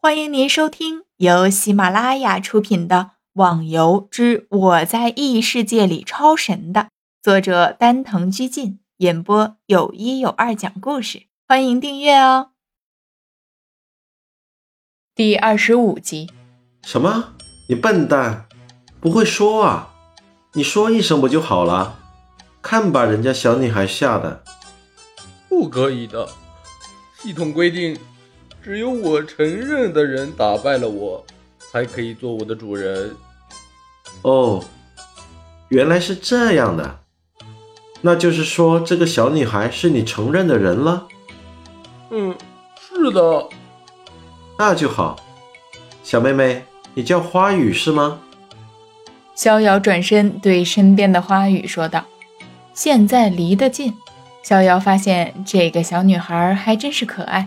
欢迎您收听由喜马拉雅出品的《网游之我在异世界里超神》的作者丹藤居进演播，有一有二讲故事。欢迎订阅哦。第二十五集，什么？你笨蛋，不会说啊？你说一声不就好了？看把人家小女孩吓的。不可以的，系统规定。只有我承认的人打败了我，才可以做我的主人。哦，原来是这样的，那就是说这个小女孩是你承认的人了。嗯，是的。那就好，小妹妹，你叫花语是吗？逍遥转身对身边的花语说道。现在离得近，逍遥发现这个小女孩还真是可爱。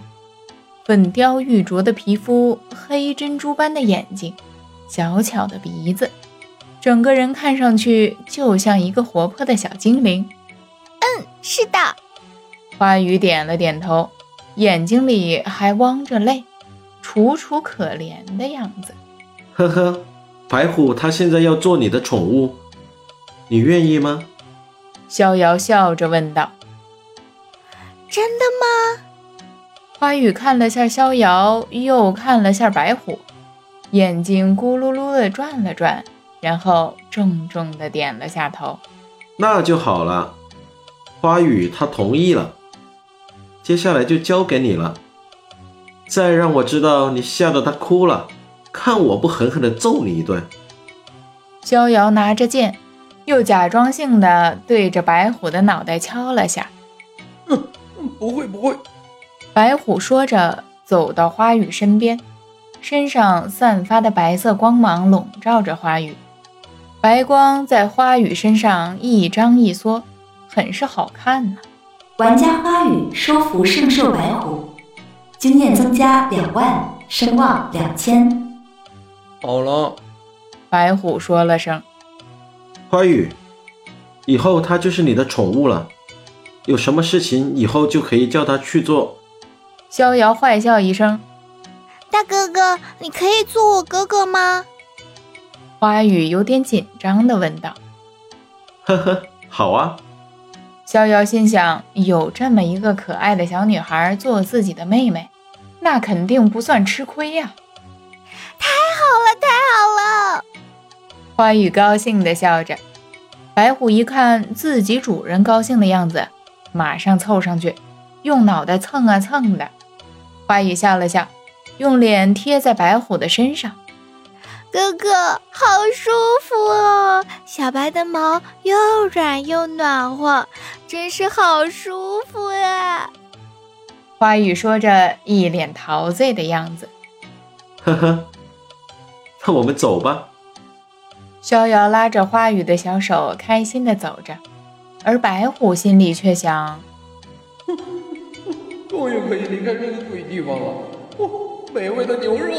粉雕玉琢的皮肤，黑珍珠般的眼睛，小巧的鼻子，整个人看上去就像一个活泼的小精灵。嗯，是的。花语点了点头，眼睛里还汪着泪，楚楚可怜的样子。呵呵，白虎他现在要做你的宠物，你愿意吗？逍遥笑着问道。真的吗？花语看了下逍遥，又看了下白虎，眼睛咕噜噜的转了转，然后重重的点了下头。那就好了，花语他同意了，接下来就交给你了。再让我知道你吓得他哭了，看我不狠狠的揍你一顿。逍遥拿着剑，又假装性的对着白虎的脑袋敲了下。嗯，不会不会。白虎说着，走到花语身边，身上散发的白色光芒笼罩着花语，白光在花语身上一张一缩，很是好看呢。玩家花语收服圣兽白虎，经验增加两万，声望两千。好了，白虎说了声：“花语，以后它就是你的宠物了，有什么事情以后就可以叫它去做。”逍遥坏笑一声：“大哥哥，你可以做我哥哥吗？”花语有点紧张的问道。“呵呵，好啊。”逍遥心想：有这么一个可爱的小女孩做自己的妹妹，那肯定不算吃亏呀！太好了，太好了！花语高兴地笑着。白虎一看自己主人高兴的样子，马上凑上去，用脑袋蹭啊蹭的。花语笑了笑，用脸贴在白虎的身上。哥哥，好舒服哦！小白的毛又软又暖和，真是好舒服呀！花语说着，一脸陶醉的样子。呵呵，那我们走吧。逍遥拉着花语的小手，开心的走着，而白虎心里却想。终于可以离开这个鬼地方了！哦，美味的牛肉，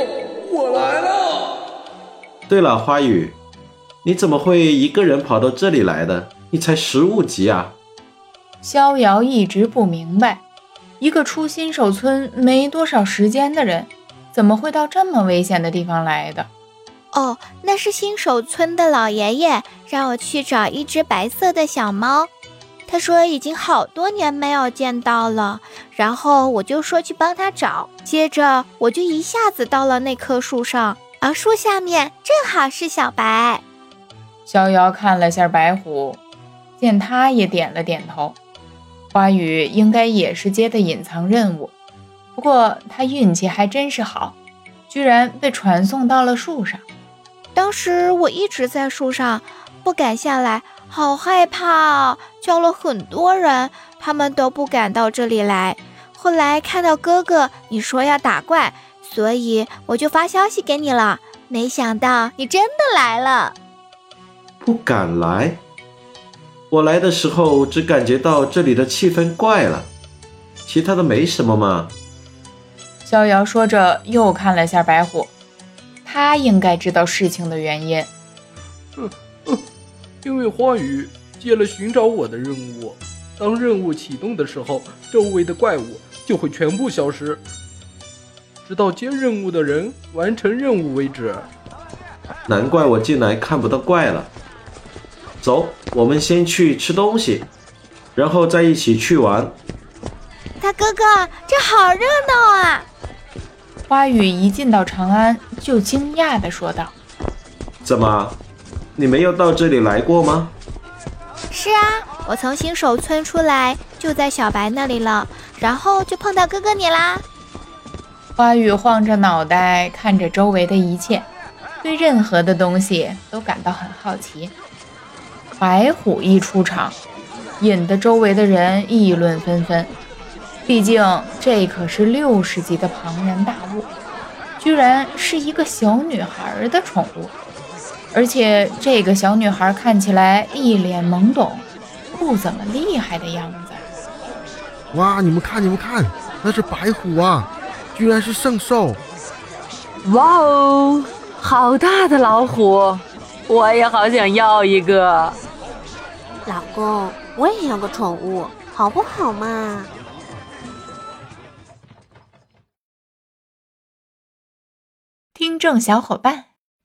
我来了。对了，花语，你怎么会一个人跑到这里来的？你才十五级啊！逍遥一直不明白，一个出新手村没多少时间的人，怎么会到这么危险的地方来的？哦，那是新手村的老爷爷让我去找一只白色的小猫。他说已经好多年没有见到了，然后我就说去帮他找。接着我就一下子到了那棵树上，而树下面正好是小白。逍遥看了下白虎，见他也点了点头。花语应该也是接的隐藏任务，不过他运气还真是好，居然被传送到了树上。当时我一直在树上，不敢下来。好害怕啊，叫了很多人，他们都不敢到这里来。后来看到哥哥你说要打怪，所以我就发消息给你了。没想到你真的来了。不敢来，我来的时候只感觉到这里的气氛怪了，其他的没什么嘛。逍遥说着，又看了下白虎，他应该知道事情的原因。因为花语接了寻找我的任务，当任务启动的时候，周围的怪物就会全部消失。直到接任务的人完成任务为止。难怪我进来看不到怪了。走，我们先去吃东西，然后再一起去玩。大哥哥，这好热闹啊！花语一进到长安，就惊讶地说道：“怎么，你没有到这里来过吗？”“是啊，我从新手村出来，就在小白那里了，然后就碰到哥哥你啦。”花语晃着脑袋看着周围的一切，对任何的东西都感到很好奇。白虎一出场，引得周围的人议论纷纷。毕竟这可是六十级的庞然大物，居然是一个小女孩的宠物，而且这个小女孩看起来一脸懵懂，不怎么厉害的样子。哇！你们看，你们看，那是白虎啊，居然是圣兽！哇哦，好大的老虎，我也好想要一个。老公，我也要个宠物，好不好嘛？听众小伙伴，